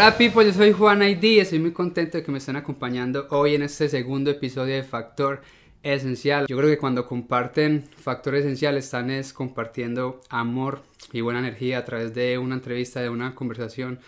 Hola people, yo soy Juan ID y estoy muy contento de que me estén acompañando hoy en este segundo episodio de Factor Esencial. Yo creo que cuando comparten Factor Esencial están es compartiendo amor y buena energía a través de una entrevista, de una conversación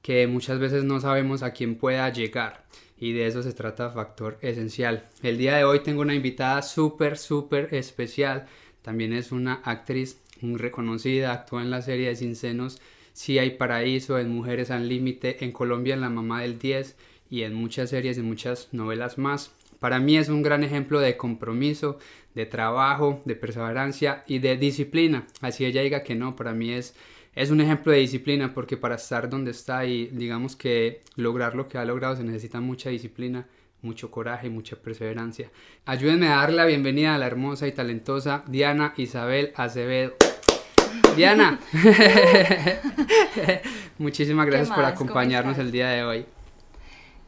que muchas veces no sabemos a quién pueda llegar y de eso se trata Factor Esencial. El día de hoy tengo una invitada súper, súper especial. También es una actriz muy reconocida, actúa en la serie de Sin Senos si hay paraíso, en Mujeres al Límite, en Colombia en La Mamá del 10 y en muchas series y muchas novelas más. Para mí es un gran ejemplo de compromiso, de trabajo, de perseverancia y de disciplina. Así ella diga que no, para mí es, es un ejemplo de disciplina porque para estar donde está y digamos que lograr lo que ha logrado se necesita mucha disciplina, mucho coraje y mucha perseverancia. Ayúdenme a dar la bienvenida a la hermosa y talentosa Diana Isabel Acevedo. Diana, muchísimas gracias por acompañarnos el día de hoy.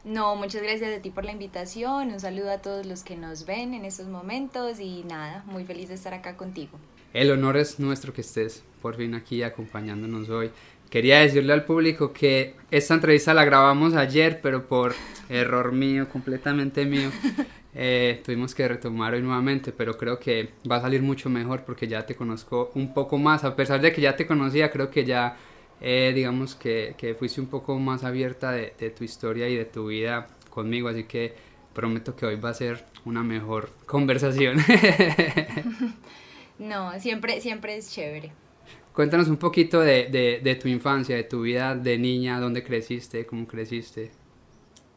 No, muchas gracias a ti por la invitación, un saludo a todos los que nos ven en estos momentos y nada, muy feliz de estar acá contigo. El honor es nuestro que estés por fin aquí acompañándonos hoy. Quería decirle al público que esta entrevista la grabamos ayer, pero por error mío, completamente mío, eh, tuvimos que retomar hoy nuevamente, pero creo que va a salir mucho mejor porque ya te conozco un poco más, a pesar de que ya te conocía, creo que ya eh, digamos que, que, fuiste un poco más abierta de, de, tu historia y de tu vida conmigo, así que prometo que hoy va a ser una mejor conversación. no, siempre, siempre es chévere. Cuéntanos un poquito de, de, de tu infancia, de tu vida de niña, dónde creciste, cómo creciste.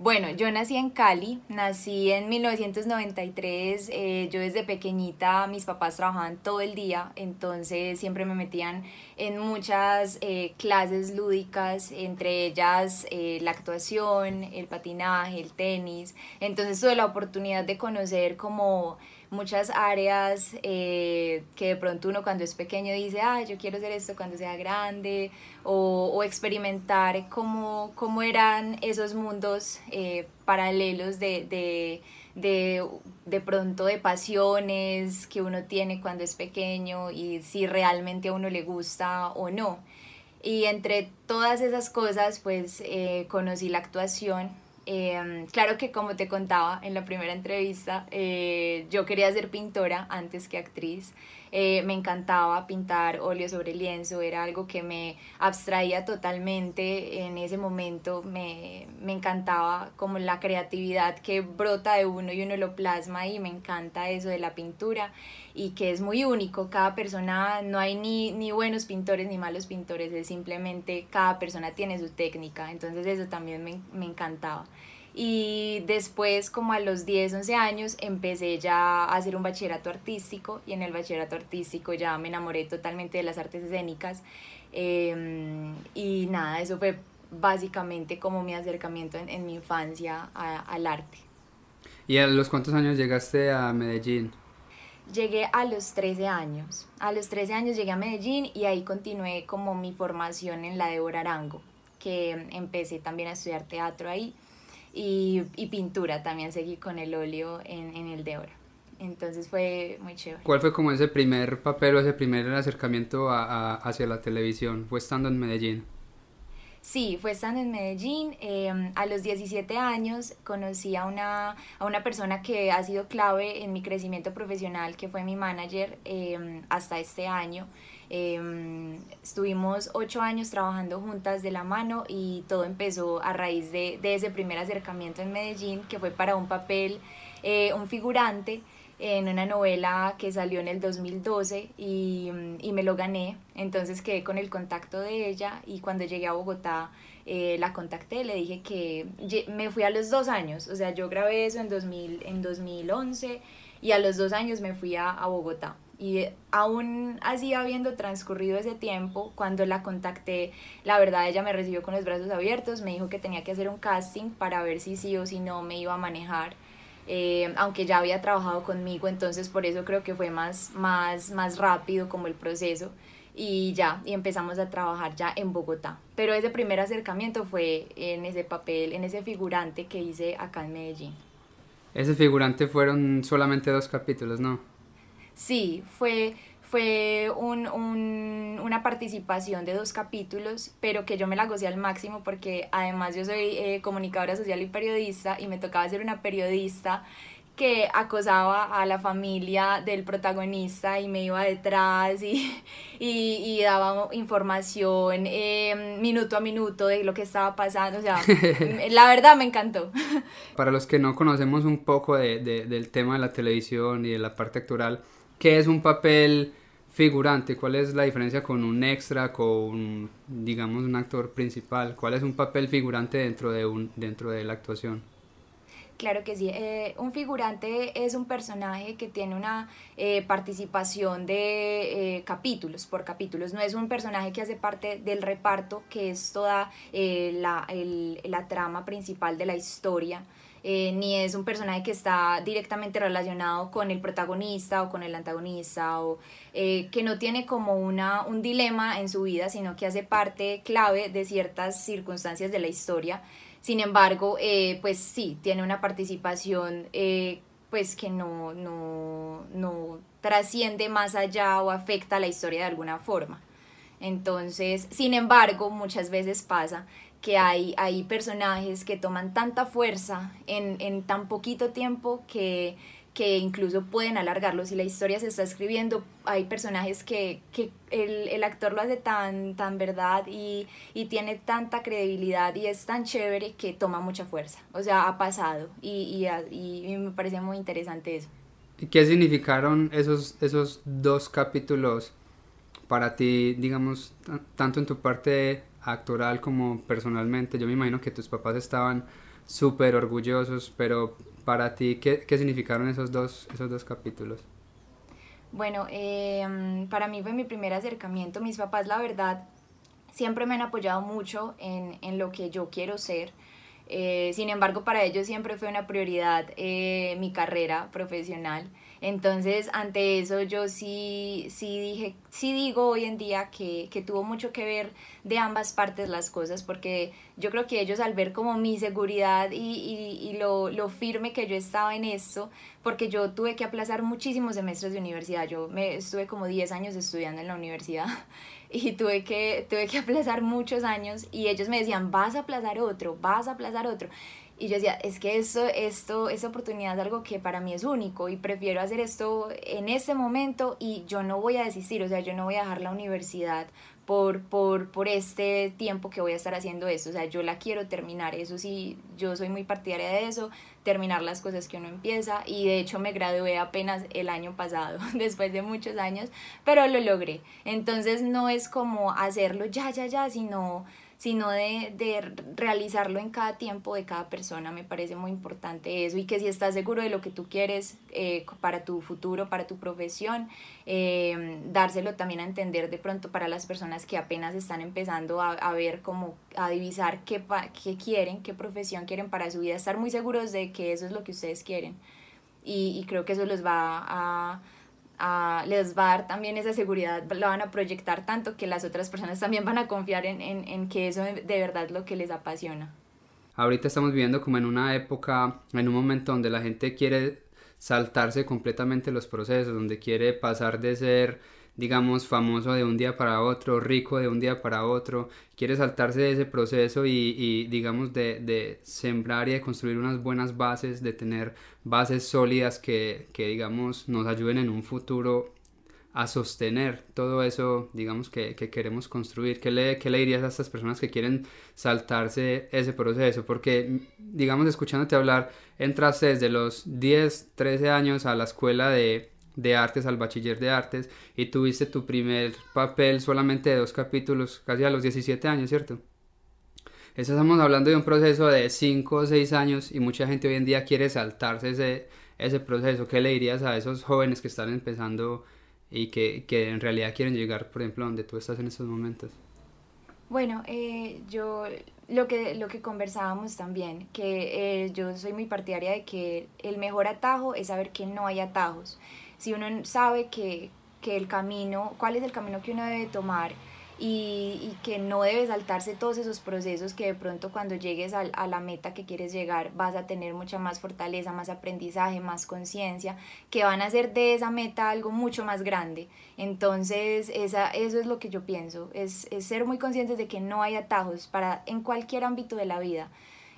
Bueno, yo nací en Cali, nací en 1993, eh, yo desde pequeñita mis papás trabajaban todo el día, entonces siempre me metían en muchas eh, clases lúdicas, entre ellas eh, la actuación, el patinaje, el tenis, entonces tuve la oportunidad de conocer como muchas áreas eh, que de pronto uno cuando es pequeño dice, ah, yo quiero hacer esto cuando sea grande, o, experimentar cómo, cómo, eran esos mundos eh, paralelos de, de, de, de, pronto de pasiones que uno tiene cuando es pequeño y si realmente a uno le gusta o no. Y entre todas esas cosas, pues eh, conocí la actuación Em, claro que como te contaba en la primera entrevista, eh, yo quería ser pintora antes que actriz. Eh, me encantaba pintar óleo sobre lienzo, era algo que me abstraía totalmente. En ese momento, me, me, encantaba como la creatividad que brota de uno y uno lo plasma y me encanta eso de la pintura y que es muy único, cada persona, no hay ni, ni buenos pintores ni malos pintores, es simplemente cada persona tiene su técnica, entonces eso también me, me encantaba. Y después, como a los 10, 11 años, empecé ya a hacer un bachillerato artístico y en el bachillerato artístico ya me enamoré totalmente de las artes escénicas. Em, y nada, eso fue básicamente como mi acercamiento en, mi infancia al arte. ¿Y a los cuántos años llegaste a Medellín? Llegué a los 13 años. A los 13 años llegué a Medellín y ahí continué como mi formación en la de Arango, que empecé también a estudiar teatro ahí y, y pintura también seguí con el óleo en, en el de oro. Entonces fue muy chévere. ¿Cuál fue como ese primer papel o ese primer acercamiento a, hacia la televisión? ¿Fue estando en Medellín? Sí, fue estando en Medellín. Eh, a los 17 años conocí a una, a una persona que ha sido clave en mi crecimiento profesional, que fue mi manager eh, hasta este año. Em, estuvimos ocho años trabajando juntas de la mano y todo empezó a raíz de, de ese primer acercamiento en Medellín, que fue para un papel, eh, un figurante en una novela que salió en el 2012 y, y, me lo gané. Entonces quedé con el contacto de ella y cuando llegué a Bogotá eh, la contacté, le dije que me fui a los dos años, o sea, yo grabé eso en, 2000, en 2011 y a los dos años me fui a, a Bogotá. Y aún así habiendo transcurrido ese tiempo, cuando la contacté, la verdad ella me recibió con los brazos abiertos, me dijo que tenía que hacer un casting para ver si sí o si no me iba a manejar. Eh, aunque ya había trabajado conmigo, entonces por eso creo que fue más, más, más rápido como el proceso y ya, y empezamos a trabajar ya en Bogotá. Pero ese primer acercamiento fue en ese papel, en ese figurante que hice acá en Medellín. Ese figurante fueron solamente dos capítulos, ¿no? Sí, fue, fue un, un, una participación de dos capítulos, pero que yo me la gocé al máximo porque además yo soy eh, comunicadora social y periodista y me tocaba ser una periodista que acosaba a la familia del protagonista y me iba detrás y, y, daba información eh, minuto a minuto de lo que estaba pasando. O sea, la verdad me encantó. Para los que no conocemos un poco de, de, del tema de la televisión y de la parte actoral, ¿qué es un papel figurante? ¿Cuál es la diferencia con un extra, con, digamos, un actor principal? ¿Cuál es un papel figurante dentro de, un, dentro de la actuación? Claro que sí. Eh, un figurante es un personaje que tiene una eh, participación de eh, capítulos por capítulos. No es un personaje que hace parte del reparto, que es toda la, la, trama principal de la historia. ni es un personaje que está directamente relacionado con el protagonista o con el antagonista o que no tiene como una, un dilema en su vida, sino que hace parte clave de ciertas circunstancias de la historia. Sin embargo, eh, pues sí, tiene una participación eh, pues que no, no, no trasciende más allá o afecta a la historia de alguna forma. Entonces, sin embargo, muchas veces pasa que hay, hay personajes que toman tanta fuerza en, en tan poquito tiempo que que incluso pueden alargarlo. Si la historia se está escribiendo, hay personajes que, que el, el, actor lo hace tan, tan verdad y, y, tiene tanta credibilidad y es tan chévere que toma mucha fuerza. O sea, ha pasado y, y, y me parece muy interesante eso. ¿Y qué significaron esos, esos dos capítulos para ti, digamos, tanto en tu parte actoral como personalmente? Yo me imagino que tus papás estaban súper orgullosos, pero para ti, ¿qué, qué significaron esos dos, esos dos capítulos? Bueno, eh, para mí fue mi primer acercamiento. Mis papás, la verdad, siempre me han apoyado mucho en, en lo que yo quiero ser. Eh, sin embargo, para ellos siempre fue una prioridad eh, mi carrera profesional. Entonces, ante eso yo sí, sí dije, sí digo hoy en día que, que, tuvo mucho que ver de ambas partes las cosas, porque yo creo que ellos al ver como mi seguridad y, y, y lo, lo, firme que yo estaba en esto, porque yo tuve que aplazar muchísimos semestres de universidad, yo me estuve como 10 años estudiando en la universidad y tuve que, tuve que aplazar muchos años y ellos me decían, vas a aplazar otro, vas a aplazar otro. Y yo decía, es que esto, esto, esa oportunidad es algo que para mí es único y prefiero hacer esto en este momento y yo no voy a desistir, o sea, yo no voy a dejar la universidad por, por, por este tiempo que voy a estar haciendo esto, o sea, yo la quiero terminar, eso sí, yo soy muy partidaria de eso, terminar las cosas que uno empieza y de hecho me gradué apenas el año pasado, después de muchos años, pero lo logré. Entonces no es como hacerlo ya, ya, ya, sino sino de, de, realizarlo en cada tiempo de cada persona. Me parece muy importante eso y que si estás seguro de lo que tú quieres eh, para tu futuro, para tu profesión, eh, dárselo también a entender de pronto para las personas que apenas están empezando a, a ver cómo, a divisar qué, qué quieren, qué profesión quieren para su vida, estar muy seguros de que eso es lo que ustedes quieren. Y, y creo que eso les va a les va a dar también esa seguridad, lo van a proyectar tanto que las otras personas también van a confiar en, en, en que eso de verdad es lo que les apasiona. Ahorita estamos viviendo como en una época, en un momento donde la gente quiere saltarse completamente los procesos, donde quiere pasar de ser digamos, famoso de un día para otro, rico de un día para otro, quiere saltarse de ese proceso y, y digamos, de, de, sembrar y de construir unas buenas bases, de tener bases sólidas que, que, digamos, nos ayuden en un futuro a sostener todo eso, digamos, que, que queremos construir. ¿Qué le, ¿Qué le dirías a estas personas que quieren saltarse ese proceso? Porque, digamos, escuchándote hablar, entraste desde los 10, 13 años a la escuela de de artes al bachiller de artes y tuviste tu primer papel solamente de dos capítulos casi a los 17 años, ¿cierto? Estamos hablando de un proceso de 5 o 6 años y mucha gente hoy en día quiere saltarse ese, ese proceso. ¿Qué le dirías a esos jóvenes que están empezando y que, que en realidad quieren llegar, por ejemplo, donde tú estás en estos momentos? Bueno, eh, yo lo que, lo que conversábamos también, que eh, yo soy muy partidaria de que el mejor atajo es saber que no hay atajos si uno sabe que, que el camino, cuál es el camino que uno debe tomar y, que no debes saltarse todos esos procesos que de pronto cuando llegues a, a, la meta que quieres llegar vas a tener mucha más fortaleza, más aprendizaje, más conciencia, que van a hacer de esa meta algo mucho más grande. Entonces, esa, eso es lo que yo pienso, es, es ser muy conscientes de que no hay atajos para en cualquier ámbito de la vida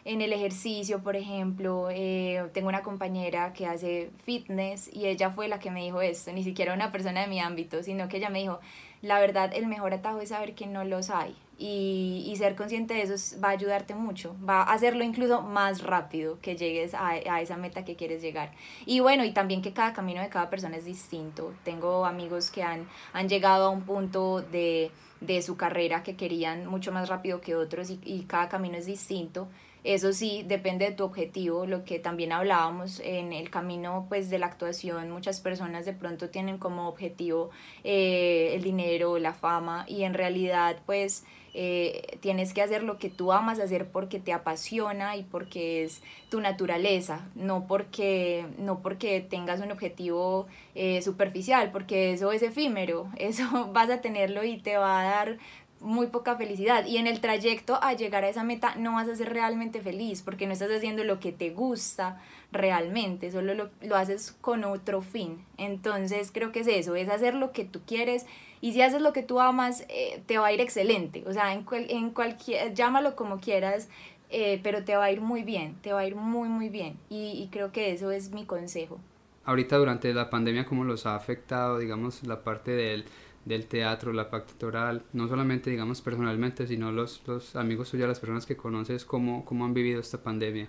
en el ejercicio, por ejemplo, eh, tengo una compañera que hace fitness y ella fue la que me dijo esto, ni siquiera una persona de mi ámbito, sino que ella me dijo, la verdad, el mejor atajo es saber que no los hay y, y ser consciente de eso va a ayudarte mucho, va a hacerlo incluso más rápido que llegues a, a esa meta que quieres llegar. Y bueno, y también que cada camino de cada persona es distinto. Tengo amigos que han, han llegado a un punto de, de su carrera que querían mucho más rápido que otros y, y cada camino es distinto. Eso sí, depende de tu objetivo, lo que también hablábamos en el camino pues de la actuación, muchas personas de pronto tienen como objetivo eh, el dinero, la fama y en realidad pues eh, tienes que hacer lo que tú amas hacer porque te apasiona y porque es tu naturaleza, no porque, no porque tengas un objetivo eh, superficial, porque eso es efímero, eso vas a tenerlo y te va a dar muy poca felicidad y en el trayecto a llegar a esa meta no vas a ser realmente feliz porque no estás haciendo lo que te gusta realmente, solo lo, lo, haces con otro fin. Entonces creo que es eso, es hacer lo que tú quieres y si haces lo que tú amas eh, te va a ir excelente, o sea, en, en cualquier, llámalo como quieras, eh, pero te va a ir muy bien, te va a ir muy muy bien y, y creo que eso es mi consejo. Ahorita durante la pandemia, ¿cómo los ha afectado, digamos, la parte del del teatro, la pactoral, no solamente digamos personalmente, sino los, los amigos tuyos, las personas que conoces, cómo, cómo han vivido esta pandemia.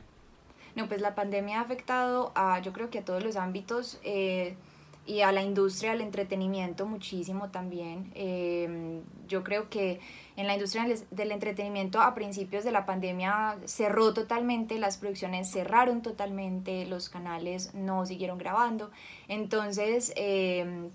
No, pues la pandemia ha afectado a, yo creo que a todos los ámbitos eh, y a la industria del entretenimiento muchísimo también. Eh, yo creo que en la industria del entretenimiento a principios de la pandemia cerró totalmente, las producciones cerraron totalmente, los canales no siguieron grabando. Entonces, eh,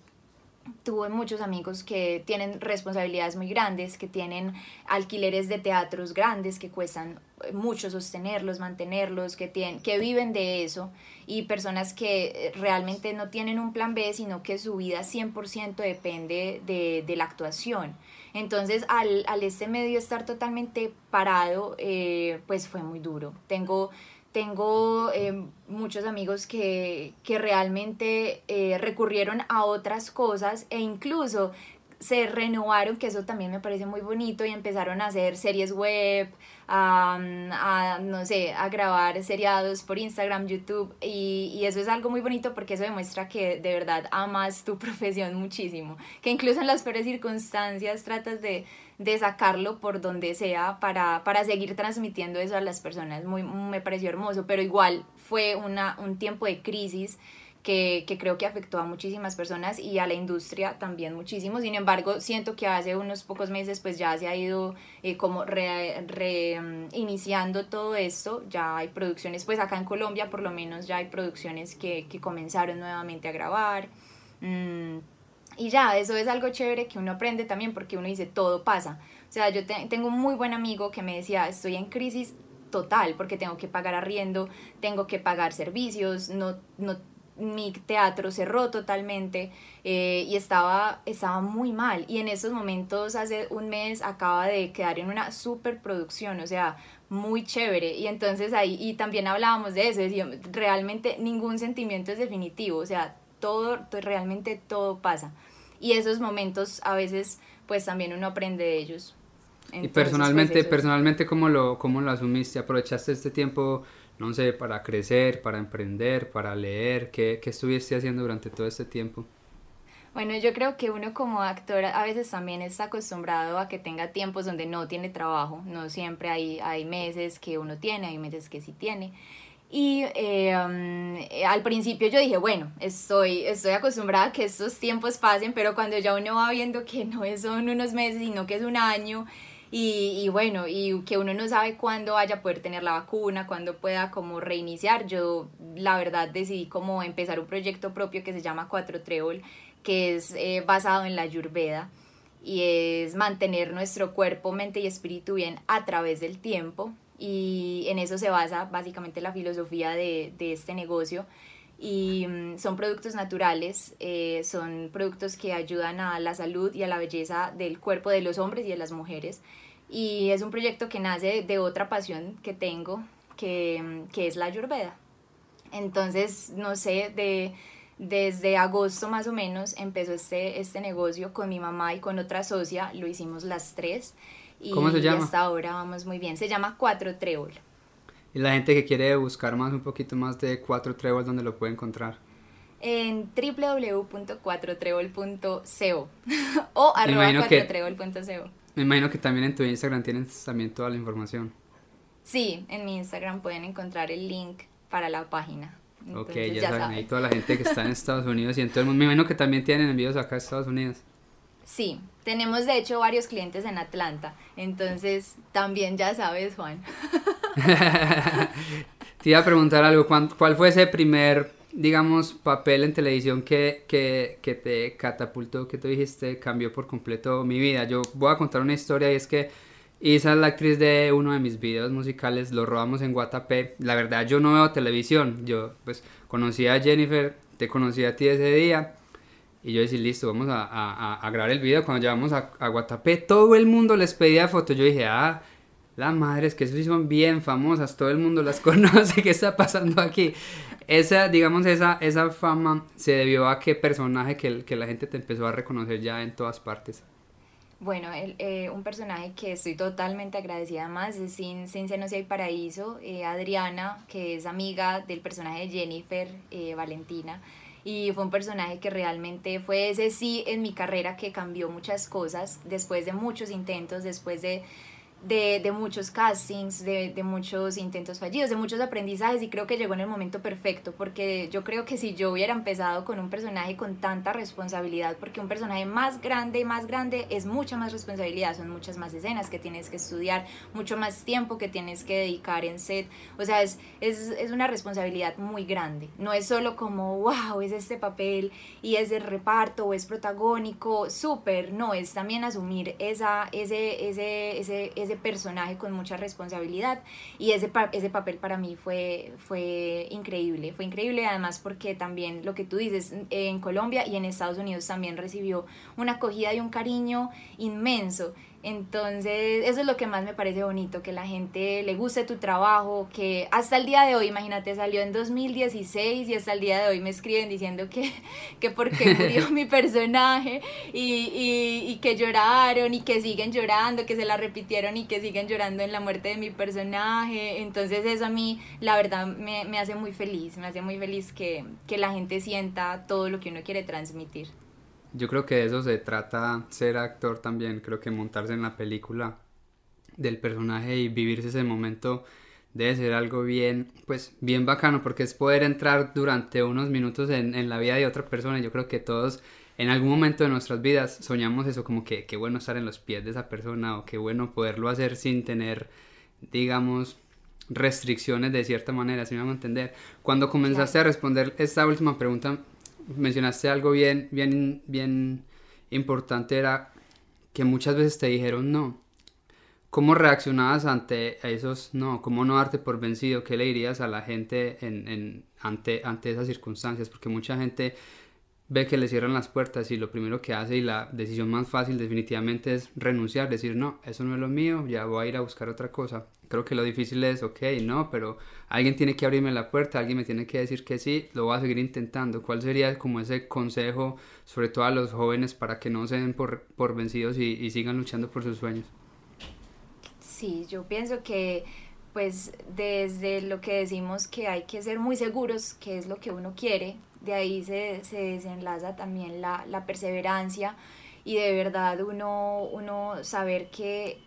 tuve muchos amigos que tienen responsabilidades muy grandes, que tienen alquileres de teatros grandes que cuestan eh, mucho sostenerlos, mantenerlos, que, tienen, que viven de eso y personas que eh, realmente no tienen un plan B, sino que su vida 100% depende de, de, la actuación. Entonces, al, al, este medio estar totalmente parado, eh, pues fue muy duro. Tengo tengo eh, muchos amigos que, que realmente eh, recurrieron a otras cosas e incluso se renovaron, que eso también me parece muy bonito, y empezaron a hacer series web, a, no sé, a grabar seriados por Instagram, YouTube, y, y, eso es algo muy bonito porque eso demuestra que de verdad amas tu profesión muchísimo, que incluso en las peores circunstancias tratas de, de sacarlo por donde sea para, para seguir transmitiendo eso a las personas. Muy, me pareció hermoso, pero igual fue una, un tiempo de crisis que, que, creo que afectó a muchísimas personas y a la industria también muchísimo. Sin embargo, siento que hace unos pocos meses pues ya se ha ido eh, como reiniciando re, mm, todo esto. Ya hay producciones, pues acá en Colombia por lo menos ya hay producciones que, que comenzaron nuevamente a grabar. Mm, y ya, eso es algo chévere que uno aprende también porque uno dice, todo pasa. O sea, yo tengo un muy buen amigo que me decía, estoy en crisis total porque tengo que pagar arriendo, tengo que pagar servicios, no, no, mi teatro cerró totalmente eh, y estaba, estaba muy mal. Y en esos momentos, hace un mes, acaba de quedar en una superproducción, o sea, muy chévere. Y entonces ahí, y también hablábamos de eso, decíamos, realmente ningún sentimiento es definitivo, o sea, todo, realmente todo pasa y esos momentos a veces pues también uno aprende de ellos. y personalmente, pues, personalmente ¿cómo lo, ¿cómo lo asumiste? ¿Aprovechaste este tiempo, no sé, para crecer, para emprender, para leer? ¿Qué, qué estuviste haciendo durante todo este tiempo? Bueno, yo creo que uno como actor a veces también está acostumbrado a que tenga tiempos donde no tiene trabajo, no siempre hay, hay meses que uno tiene, hay meses que sí tiene. Y eh, um, al principio yo dije, bueno, estoy, estoy acostumbrada a que estos tiempos pasen, pero cuando ya uno va viendo que no son unos meses, sino que es un año, y, y, bueno, y que uno no sabe cuándo vaya a poder tener la vacuna, cuándo pueda como reiniciar, yo la verdad decidí como empezar un proyecto propio que se llama Cuatro Trébol, que es eh, basado en la Ayurveda y es mantener nuestro cuerpo, mente y espíritu bien a través del tiempo. Y en eso se basa básicamente la filosofía de, de este negocio y mm, son productos naturales, eh, son productos que ayudan a la salud y a la belleza del cuerpo de los hombres y de las mujeres. Y es un proyecto que nace de otra pasión que tengo, que, mm, que es la ayurveda. Entonces, no sé, de, desde agosto más o menos empezó este, este negocio con mi mamá y con otra socia, lo hicimos las tres. Y, ¿Cómo se llama? hasta ahora vamos muy bien. Se llama Cuatro Trébol. Y la gente que quiere buscar más, un poquito más de Cuatro Trébol, ¿dónde lo puede encontrar? En www.cuatrotrébol.co o arroba cuatrotrébol.co. Me imagino que también en tu Instagram tienes también toda la información. Sí, en mi Instagram pueden encontrar el link para la página. ok, ya, saben, ahí toda la gente que está en Estados Unidos y en todo el mundo. Me imagino que también tienen envíos acá a Estados Unidos. Sí, tenemos de hecho varios clientes en Atlanta, entonces también ya sabes, Juan. Te iba a preguntar algo, ¿cuál fue ese primer, digamos, papel en televisión que, que, que te catapultó, que tú dijiste, cambió por completo mi vida? Yo voy a contar una historia y es que Isa es la actriz de uno de mis videos musicales, lo robamos en Guatapé. La verdad, yo no veo televisión. Yo, pues, conocí a Jennifer, te conocí a ti ese día. Y yo decía, listo, vamos a, a, a grabar el video. Cuando llegamos a, a, Guatapé, todo el mundo les pedía fotos. Yo dije, ah, las madres, que sí son bien famosas, todo el mundo las conoce, ¿qué está pasando aquí? Esa, digamos, esa, esa fama se debió a qué personaje que, que la gente te empezó a reconocer ya en todas partes. Bueno, el, eh, un personaje que estoy totalmente agradecida más es Sin Ciencia No Hay Paraíso, eh, Adriana, que es amiga del personaje de Jennifer eh, Valentina, y fue un personaje que realmente fue ese sí en mi carrera que cambió muchas cosas, después de muchos intentos, después de de, de, muchos castings, de, de, muchos intentos fallidos, de muchos aprendizajes y creo que llegó en el momento perfecto porque yo creo que si yo hubiera empezado con un personaje con tanta responsabilidad, porque un personaje más grande, más grande es mucha más responsabilidad, son muchas más escenas que tienes que estudiar, mucho más tiempo que tienes que dedicar en set, o sea, es, es, es una responsabilidad muy grande, no es solo como, wow, es este papel y es de reparto o es protagónico, súper, no, es también asumir esa, ese, ese, ese, ese ese personaje con mucha responsabilidad. Y ese, ese papel para mí fue, fue increíble, fue increíble. Además porque también lo que tú dices, en Colombia y en Estados Unidos también recibió una acogida y un cariño inmenso entonces, eso es lo que más me parece bonito, que la gente le guste tu trabajo, que hasta el día de hoy, imagínate, salió en 2016 y hasta el día de hoy me escriben diciendo que, que porque murió mi personaje y, y, y, que lloraron y que siguen llorando, que se la repitieron y que siguen llorando en la muerte de mi personaje. Entonces, eso a mí, la verdad, me, me hace muy feliz, me hace muy feliz que, que la gente sienta todo lo que uno quiere transmitir. Yo creo que de eso se trata ser actor también, creo que montarse en la película del personaje y vivirse ese momento debe ser algo bien, pues bien bacano porque es poder entrar durante unos minutos en, en la vida de otra persona. Yo creo que todos en algún momento de nuestras vidas soñamos eso, como que qué bueno estar en los pies de esa persona o qué bueno poderlo hacer sin tener, digamos, restricciones de cierta manera, si me van a entender. Cuando comenzaste a responder esta última pregunta, mencionaste algo bien, bien, bien importante, era que muchas veces te dijeron no. ¿Cómo reaccionabas ante esos no? ¿Cómo no darte por vencido? ¿Qué le dirías a la gente en, en, ante, ante esas circunstancias? Porque mucha gente ve que le cierran las puertas y lo primero que hace y la decisión más fácil definitivamente es renunciar, decir no, eso no es lo mío, ya voy a ir a buscar otra cosa. Creo que lo difícil es, ok, no, pero alguien tiene que abrirme la puerta, alguien me tiene que decir que sí, lo voy a seguir intentando. ¿Cuál sería como ese consejo, sobre todo a los jóvenes, para que no se den por, por vencidos y, y sigan luchando por sus sueños? Sí, yo pienso que pues desde lo que decimos que hay que ser muy seguros que es lo que uno quiere, de ahí se, se desenlaza también la, la, perseverancia y de verdad uno, uno saber que,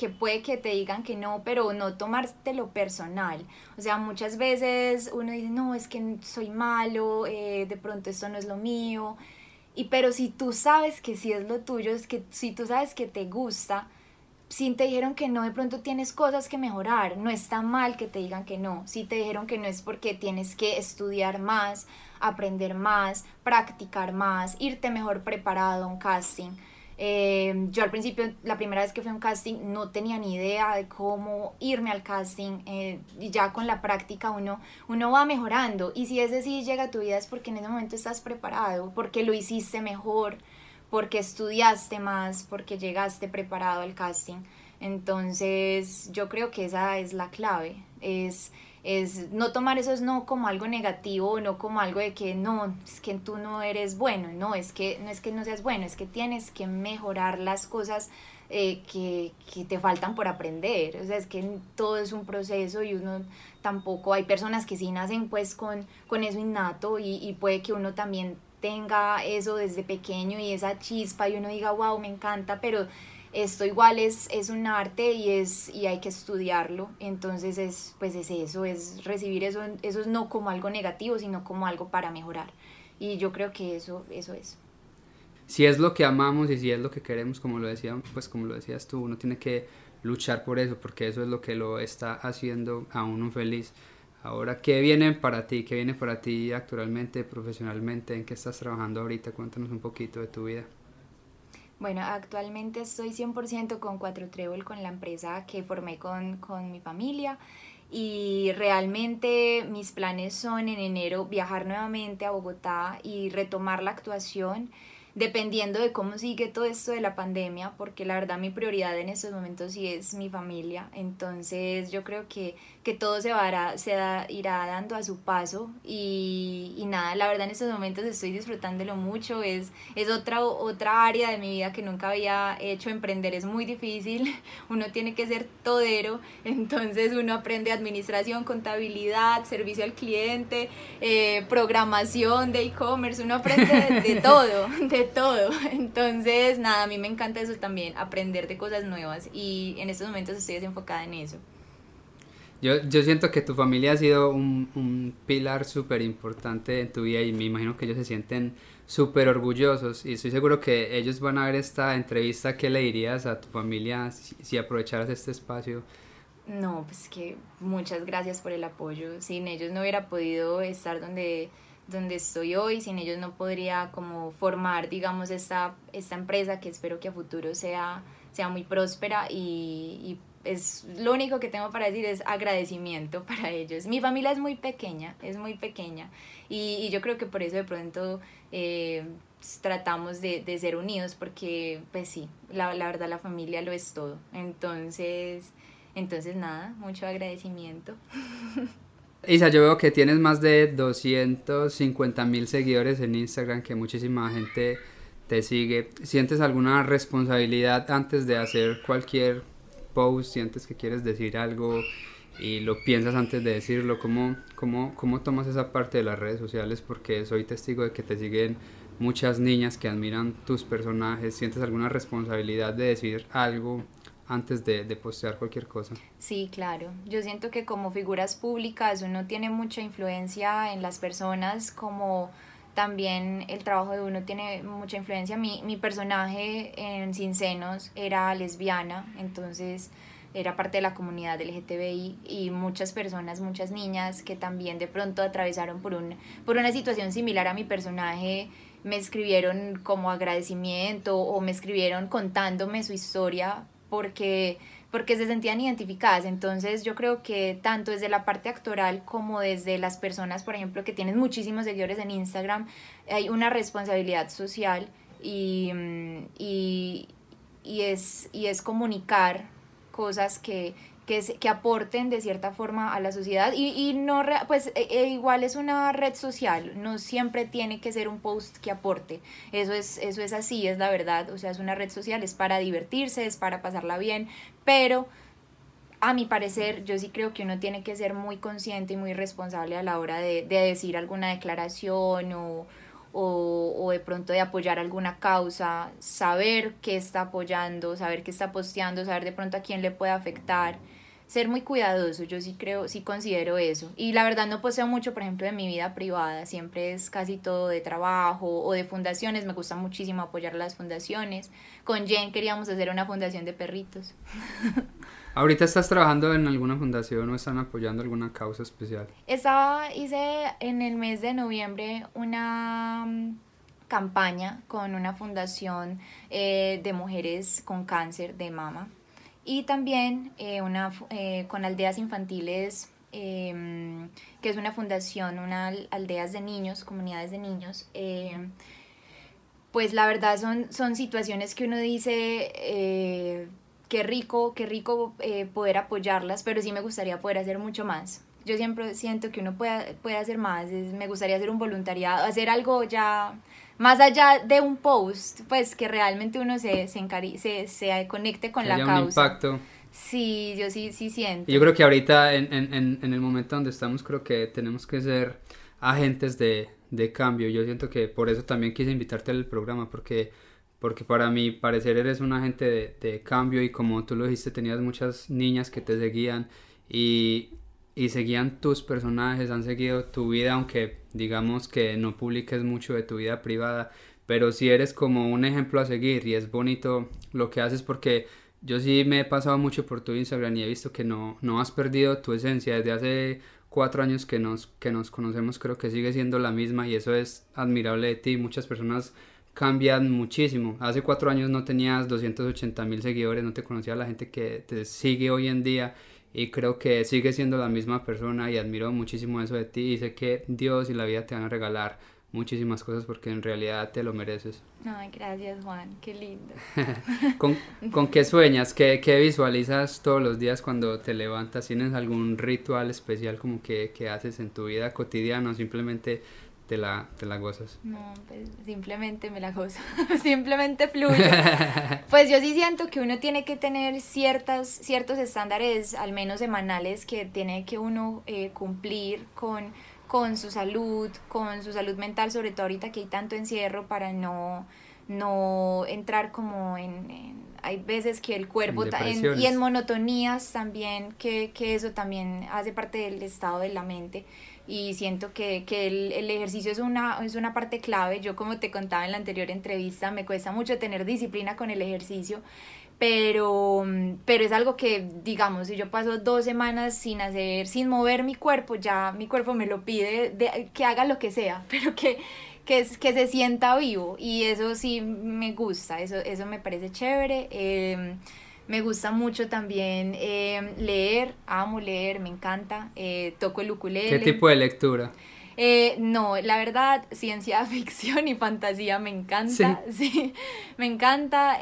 que puede que te digan que no, pero no tomártelo personal. O sea, muchas veces uno dice, no, es que soy malo, eh, de pronto esto no es lo mío. Y pero si tú sabes que sí es lo tuyo, es que si tú sabes que te gusta, si te dijeron que no, de pronto tienes cosas que mejorar. No está mal que te digan que no. Si te dijeron que no es porque tienes que estudiar más, aprender más, practicar más, irte mejor preparado a un casting. Eh, yo al principio, la primera vez que fui a un casting, no tenía ni idea de cómo irme al casting. Eh, y ya con la práctica uno, uno va mejorando. Y si ese sí llega a tu vida es porque en ese momento estás preparado, porque lo hiciste mejor, porque estudiaste más, porque llegaste preparado al casting. Entonces yo creo que esa es la clave. Es es no tomar esos no como algo negativo, no como algo de que no, es que tú no eres bueno, no, es que no es que no seas bueno, es que tienes que mejorar las cosas eh, que, que, te faltan por aprender, o sea, es que todo es un proceso y uno tampoco, hay personas que sí nacen pues con, con eso innato y, y puede que uno también tenga eso desde pequeño y esa chispa y uno diga, wow, me encanta, pero esto igual es, es un arte y, es, y hay que estudiarlo, entonces es, pues es eso, es recibir eso, eso no como algo negativo, sino como algo para mejorar. Y yo creo que eso, eso es. Si es lo que amamos y si es lo que queremos, como lo decía, pues como lo decías tú, uno tiene que luchar por eso, porque eso es lo que lo está haciendo a uno feliz. Ahora, ¿qué viene para ti? ¿Qué viene para ti actualmente, profesionalmente? ¿En qué estás trabajando ahorita? Cuéntanos un poquito de tu vida. Bueno, actualmente estoy 100% con Cuatro Trébol, con la empresa que formé con, con mi familia. Y realmente mis planes son en enero viajar nuevamente a Bogotá y retomar la actuación dependiendo de cómo sigue todo esto de la pandemia, porque la verdad mi prioridad en estos momentos sí es mi familia, entonces yo creo que, que todo se, va se irá dando a su paso y, y, nada, la verdad en estos momentos estoy disfrutándolo mucho, es, es otra, otra área de mi vida que nunca había hecho, emprender es muy difícil, uno tiene que ser todero, entonces uno aprende administración, contabilidad, servicio al cliente, eh, programación de e-commerce, uno aprende de, de todo, de todo. Entonces, nada, a mí me encanta eso también, aprender de cosas nuevas y en estos momentos estoy enfocada en eso. Yo, yo siento que tu familia ha sido un, un pilar súper importante en tu vida y me imagino que ellos se sienten súper orgullosos y estoy seguro que ellos van a ver esta entrevista. ¿Qué le dirías a tu familia si, si aprovecharas este espacio? No, pues que muchas gracias por el apoyo. Sin ellos no hubiera podido estar donde donde estoy hoy, sin ellos no podría como formar, digamos, esta, esta empresa que espero que a futuro sea, sea muy próspera y, es lo único que tengo para decir es agradecimiento para ellos. Mi familia es muy pequeña, es muy pequeña y, yo creo que por eso de pronto eh, tratamos de, de, ser unidos porque pues sí, la, la verdad la familia lo es todo. Entonces, entonces nada, mucho agradecimiento. Isa, yo veo que tienes más de 250 mil seguidores en Instagram, que muchísima gente te sigue. ¿Sientes alguna responsabilidad antes de hacer cualquier post? ¿Sientes que quieres decir algo y lo piensas antes de decirlo? ¿Cómo, cómo, cómo tomas esa parte de las redes sociales? Porque soy testigo de que te siguen muchas niñas que admiran tus personajes. ¿Sientes alguna responsabilidad de decir algo antes de, de, postear cualquier cosa. Sí, claro. Yo siento que como figuras públicas uno tiene mucha influencia en las personas, como también el trabajo de uno tiene mucha influencia. Mi, mi personaje en Sin Senos era lesbiana, entonces era parte de la comunidad LGTBI y muchas personas, muchas niñas que también de pronto atravesaron por, un, por una situación similar a mi personaje me escribieron como agradecimiento o me escribieron contándome su historia porque, porque se sentían identificadas. Entonces yo creo que tanto desde la parte actoral como desde las personas, por ejemplo, que tienen muchísimos seguidores en Instagram, hay una responsabilidad social y, mm, y, y es, y es comunicar cosas que, que, aporten de cierta forma a la sociedad. Y, y no, pues e, e igual es una red social, no siempre tiene que ser un post que aporte, eso es, eso es así, es la verdad, o sea, es una red social, es para divertirse, es para pasarla bien, pero a mi parecer, yo sí creo que uno tiene que ser muy consciente y muy responsable a la hora de, de decir alguna declaración o, o, o, de pronto de apoyar alguna causa, saber qué está apoyando, saber qué está posteando, saber de pronto a quién le puede afectar ser muy cuidadoso, yo sí creo, sí considero eso. Y la verdad no poseo mucho, por ejemplo, de mi vida privada, siempre es casi todo de trabajo o de fundaciones, me gusta muchísimo apoyar las fundaciones. Con Jen queríamos hacer una fundación de perritos. ¿Ahorita estás trabajando en alguna fundación o están apoyando alguna causa especial? Estaba, hice en el mes de noviembre una campaña con una fundación eh, de mujeres con cáncer de mama y también eh, una, eh, con aldeas infantiles, em, que es una fundación, una aldeas de niños, comunidades de niños. Em, pues la verdad son, son situaciones que uno dice, qué rico, qué rico poder apoyarlas, pero sí me gustaría poder hacer mucho más yo siempre siento que uno puede, puede hacer más, me gustaría hacer un voluntariado, hacer algo ya más allá de un post, pues que realmente uno se, se, se, conecte con la causa. Un impacto. Sí, yo sí, sí siento. Yo creo que ahorita en, en, en, el momento donde estamos creo que tenemos que ser agentes de, de cambio. Yo siento que por eso también quise invitarte al programa porque porque para mi parecer eres un agente de, cambio y como tú lo dijiste tenías muchas niñas que te seguían y y seguían tus personajes, han seguido tu vida, aunque digamos que no publiques mucho de tu vida privada, pero si eres como un ejemplo a seguir y es bonito lo que haces porque yo sí me he pasado mucho por tu Instagram y he visto que no, no has perdido tu esencia. Desde hace cuatro años que nos, que nos conocemos creo que sigue siendo la misma y eso es admirable de ti, muchas personas cambian muchísimo. Hace cuatro años no tenías 280 mil seguidores, no te conocía la gente que te sigue hoy en día y creo que sigue siendo la misma persona y admiro muchísimo eso de ti y sé que Dios y la vida te van a regalar muchísimas cosas porque en realidad te lo mereces. Ay, gracias Juan, qué lindo. ¿Con, ¿Con, qué sueñas? ¿Qué, ¿Qué, visualizas todos los días cuando te levantas? ¿Tienes algún ritual especial como que, que haces en tu vida cotidiana o simplemente te la, te la gozas? No, pues simplemente me la gozo, simplemente fluye. pues yo sí siento que uno tiene que tener ciertas, ciertos estándares, al menos semanales, que tiene que uno eh, cumplir con, con su salud, con su salud mental, sobre todo ahorita que hay tanto encierro para no, no entrar como en, hay veces que el cuerpo y en monotonías también que, que, eso también hace parte del estado de la mente y siento que, que el, el, ejercicio es una, es una parte clave. Yo como te contaba en la anterior entrevista, me cuesta mucho tener disciplina con el ejercicio, pero, pero es algo que, digamos, si yo paso dos semanas sin hacer, sin mover mi cuerpo, ya mi cuerpo me lo pide de, que haga lo que sea, pero que, que, que se sienta vivo y eso sí me gusta, eso, eso me parece chévere. Eh, me gusta mucho también eh, leer, amo leer, me encanta. Eh, toco el ukulele. ¿Qué tipo de lectura? Eh, no, la verdad, ciencia ficción y fantasía me encanta. Sí, me encanta.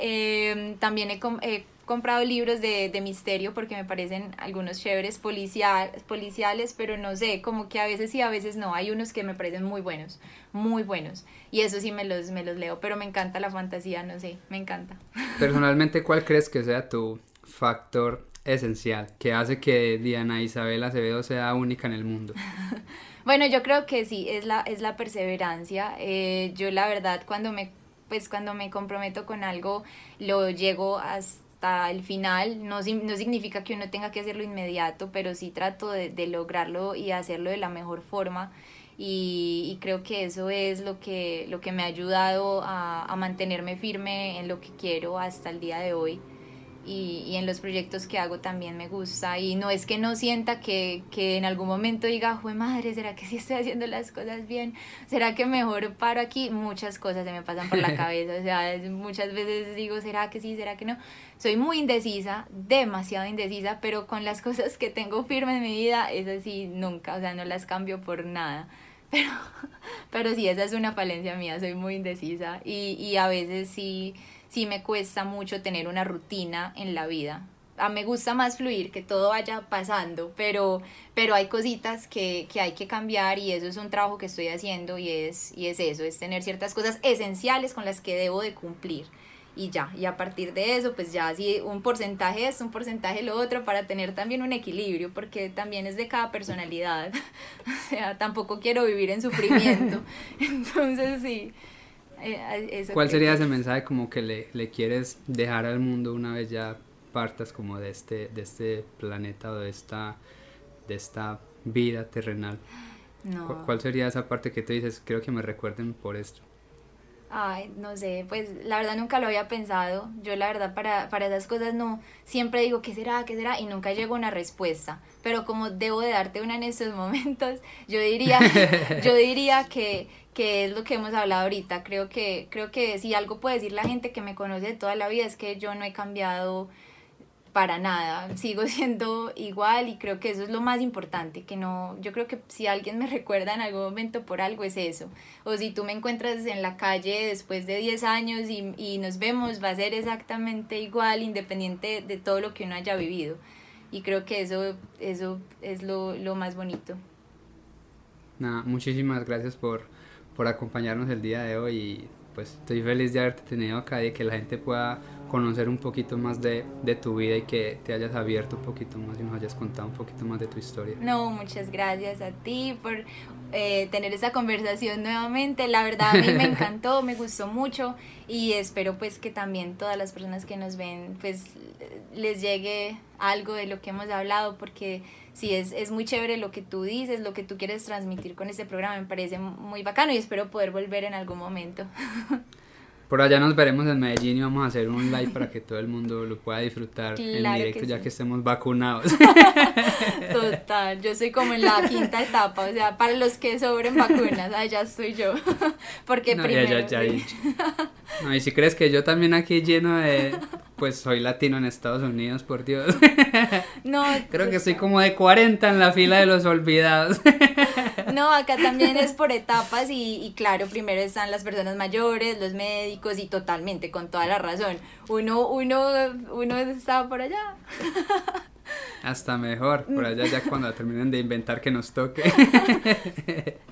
también he, he comprado libros de, de, misterio porque me parecen algunos chéveres policial, policiales, pero no sé, como que a veces sí, a veces no. Hay unos que me parecen muy buenos, muy buenos. Y eso sí me los, me los leo, pero me encanta la fantasía, no sé, me encanta. Personalmente, ¿cuál crees que sea tu factor esencial que hace que Diana Isabel Acevedo sea única en el mundo? bueno, yo creo que sí, es la, es la perseverancia. Eh, yo la verdad, cuando me, pues, cuando me comprometo con algo, lo llego hasta hasta el final. No, no significa que uno tenga que hacerlo inmediato, pero sí trato de, de lograrlo y hacerlo de la mejor forma. Y, y, creo que eso es lo que, lo que me ha ayudado a, a mantenerme firme en lo que quiero hasta el día de hoy y, y, en los proyectos que hago también me gusta y no es que no sienta que, que en algún momento diga, jue madre, ¿será que sí estoy haciendo las cosas bien? ¿Será que mejor paro aquí? Muchas cosas se me pasan por la cabeza, o sea, muchas veces digo, ¿será que sí? ¿Será que no? Soy muy indecisa, demasiado indecisa, pero con las cosas que tengo firmes en mi vida, esas sí nunca, o sea, no las cambio por nada. Pero, pero sí, esa es una falencia mía, soy muy indecisa y, y a veces sí sí me cuesta mucho tener una rutina en la vida. A ah, me gusta más fluir, que todo vaya pasando, pero, pero hay cositas que, que, hay que cambiar y eso es un trabajo que estoy haciendo y es, y es eso, es tener ciertas cosas esenciales con las que debo de cumplir. Y ya, y a partir de eso, pues ya si un porcentaje es un porcentaje lo otro para tener también un equilibrio, porque también es de cada personalidad, o sea, tampoco quiero vivir en sufrimiento, entonces sí, eh, ¿Cuál sería ese mensaje como que le, le, quieres dejar al mundo una vez ya partas como de este, de este planeta o de esta, de esta vida terrenal? ¿Cuál sería esa parte que te dices, creo que me recuerden por esto? Ay, no sé, pues la verdad nunca lo había pensado. Yo la verdad para, para esas cosas no, siempre digo, ¿qué será? ¿Qué será? Y nunca llego a una respuesta. Pero como debo de darte una en estos momentos, yo diría, yo diría que, que es lo que hemos hablado ahorita. Creo que, creo que si algo puede decir la gente que me conoce de toda la vida es que yo no he cambiado para nada, sigo siendo igual y creo que eso es lo más importante, que no, yo creo que si alguien me recuerda en algún momento por algo es eso, o si tú me encuentras en la calle después de 10 años y, y nos vemos, va a ser exactamente igual, independiente de todo lo que uno haya vivido, y creo que eso, eso es lo, lo más bonito. Nada, muchísimas gracias por, por acompañarnos el día de hoy y pues estoy feliz de haberte tenido acá y que la gente pueda conocer un poquito más de, de, tu vida y que te hayas abierto un poquito más y nos hayas contado un poquito más de tu historia. No, muchas gracias a ti por eh, tener esta conversación nuevamente. La verdad a mí me encantó, me gustó mucho y espero pues que también todas las personas que nos ven pues les llegue algo de lo que hemos hablado porque sí, es, es muy chévere lo que tú dices, lo que tú quieres transmitir con este programa, me parece muy bacano y espero poder volver en algún momento. Por allá nos veremos en Medellín y vamos a hacer un live para que todo el mundo lo pueda disfrutar en directo ya que estemos vacunados. Total, yo soy como en la quinta etapa, o sea, para los que sobren vacunas, allá estoy yo. Porque primero... Ya, ya, no, y si crees que yo también aquí lleno de... Pues soy latino en Estados Unidos, por Dios. No. Creo que soy como de 40 en la fila de los olvidados. No, acá también es por etapas y, y, claro, primero están las personas mayores, los médicos y totalmente, con toda la razón. Uno, uno, uno estaba por allá. Hasta mejor, por allá ya cuando terminen de inventar que nos toque.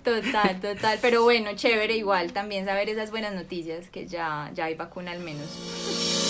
Total, total. Pero bueno, chévere igual también saber esas buenas noticias, que ya, ya hay vacuna al menos.